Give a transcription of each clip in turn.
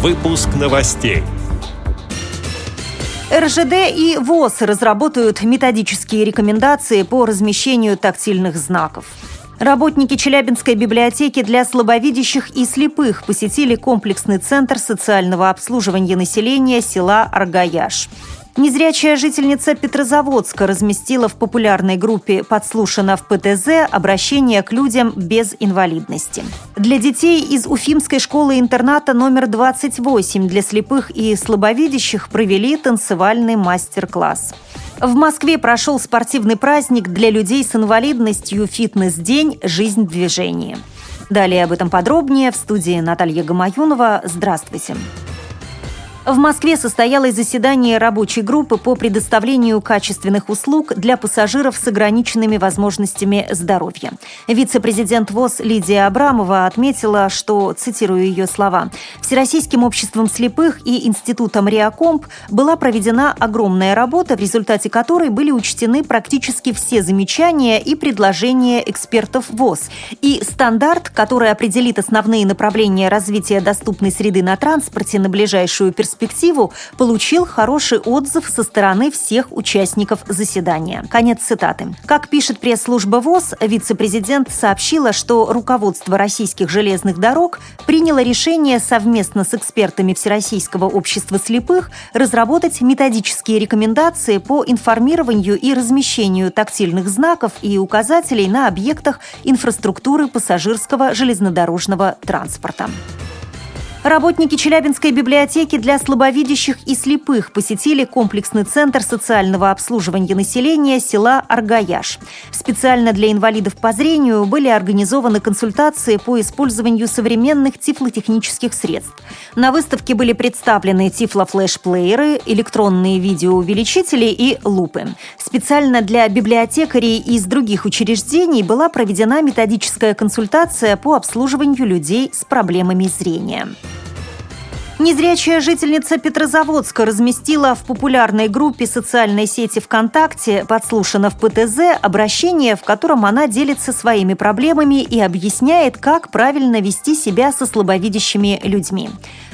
Выпуск новостей. РЖД и ВОЗ разработают методические рекомендации по размещению тактильных знаков. Работники Челябинской библиотеки для слабовидящих и слепых посетили комплексный центр социального обслуживания населения села Аргаяш. Незрячая жительница Петрозаводска разместила в популярной группе «Подслушано в ПТЗ» обращение к людям без инвалидности. Для детей из Уфимской школы-интерната номер 28 для слепых и слабовидящих провели танцевальный мастер-класс. В Москве прошел спортивный праздник для людей с инвалидностью «Фитнес-день. Жизнь в движении». Далее об этом подробнее в студии Наталья Гамаюнова. Здравствуйте. Здравствуйте. В Москве состоялось заседание рабочей группы по предоставлению качественных услуг для пассажиров с ограниченными возможностями здоровья. Вице-президент ВОЗ Лидия Абрамова отметила, что, цитирую ее слова, «Всероссийским обществом слепых и Институтом Реакомп была проведена огромная работа, в результате которой были учтены практически все замечания и предложения экспертов ВОЗ. И стандарт, который определит основные направления развития доступной среды на транспорте на ближайшую перспективу, перспективу, получил хороший отзыв со стороны всех участников заседания. Конец цитаты. Как пишет пресс-служба ВОЗ, вице-президент сообщила, что руководство российских железных дорог приняло решение совместно с экспертами Всероссийского общества слепых разработать методические рекомендации по информированию и размещению тактильных знаков и указателей на объектах инфраструктуры пассажирского железнодорожного транспорта. Работники Челябинской библиотеки для слабовидящих и слепых посетили комплексный центр социального обслуживания населения села Аргаяш. Специально для инвалидов по зрению были организованы консультации по использованию современных тифлотехнических средств. На выставке были представлены тифлофлешплееры, электронные видеоувеличители и лупы. Специально для библиотекарей из других учреждений была проведена методическая консультация по обслуживанию людей с проблемами зрения. Незрячая жительница Петрозаводска разместила в популярной группе социальной сети ВКонтакте «Подслушано в ПТЗ» обращение, в котором она делится своими проблемами и объясняет, как правильно вести себя со слабовидящими людьми.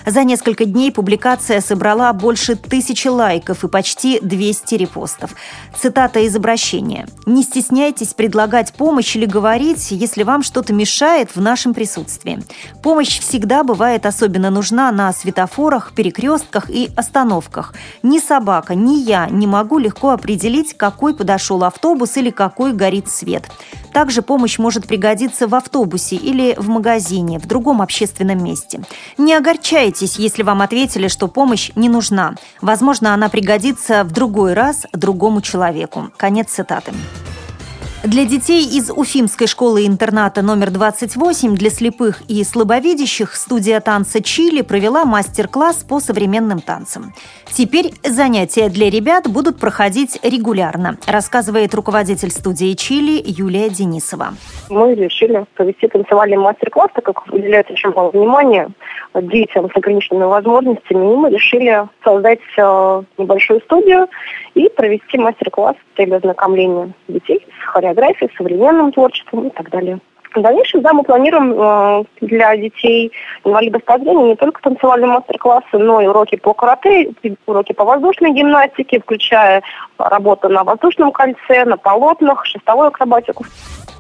За несколько дней публикация собрала больше тысячи лайков и почти 200 репостов. Цитата из обращения. «Не стесняйтесь предлагать помощь или говорить, если вам что-то мешает в нашем присутствии. Помощь всегда бывает особенно нужна на светофорах, перекрестках и остановках. Ни собака, ни я не могу легко определить, какой подошел автобус или какой горит свет. Также помощь может пригодиться в автобусе или в магазине, в другом общественном месте. Не огорчайтесь, если вам ответили, что помощь не нужна. Возможно, она пригодится в другой раз другому человеку. Конец цитаты. Для детей из Уфимской школы-интерната номер 28 для слепых и слабовидящих студия танца «Чили» провела мастер-класс по современным танцам. Теперь занятия для ребят будут проходить регулярно, рассказывает руководитель студии «Чили» Юлия Денисова. Мы решили провести танцевальный мастер-класс, так как уделяется очень мало внимания детям с ограниченными возможностями, и мы решили создать э, небольшую студию и провести мастер-класс для ознакомления детей с хореографией, современным творчеством и так далее. В дальнейшем, да, мы планируем э, для детей инвалидов по зрению не только танцевальные мастер-классы, но и уроки по карате, уроки по воздушной гимнастике, включая работу на воздушном кольце, на полотнах, шестовую акробатику.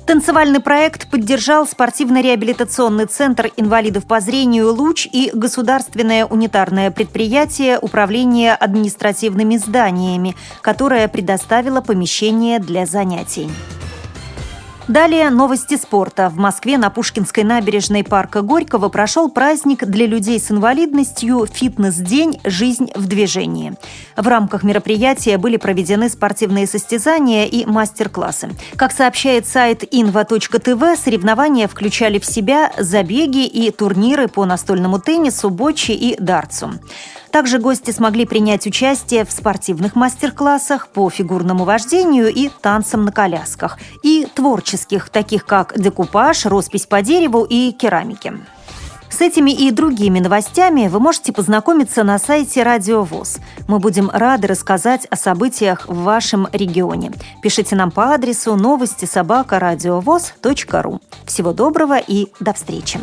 Танцевальный проект поддержал спортивно-реабилитационный центр инвалидов по зрению «Луч» и государственное унитарное предприятие управления административными зданиями, которое предоставило помещение для занятий. Далее новости спорта. В Москве на Пушкинской набережной парка Горького прошел праздник для людей с инвалидностью «Фитнес-день. Жизнь в движении». В рамках мероприятия были проведены спортивные состязания и мастер-классы. Как сообщает сайт inva.tv, соревнования включали в себя забеги и турниры по настольному теннису, боче и дартсу. Также гости смогли принять участие в спортивных мастер-классах по фигурному вождению и танцам на колясках, и творческих, таких как декупаж, роспись по дереву и керамики. С этими и другими новостями вы можете познакомиться на сайте Радио ВОЗ. Мы будем рады рассказать о событиях в вашем регионе. Пишите нам по адресу новости собака ру. Всего доброго и до встречи!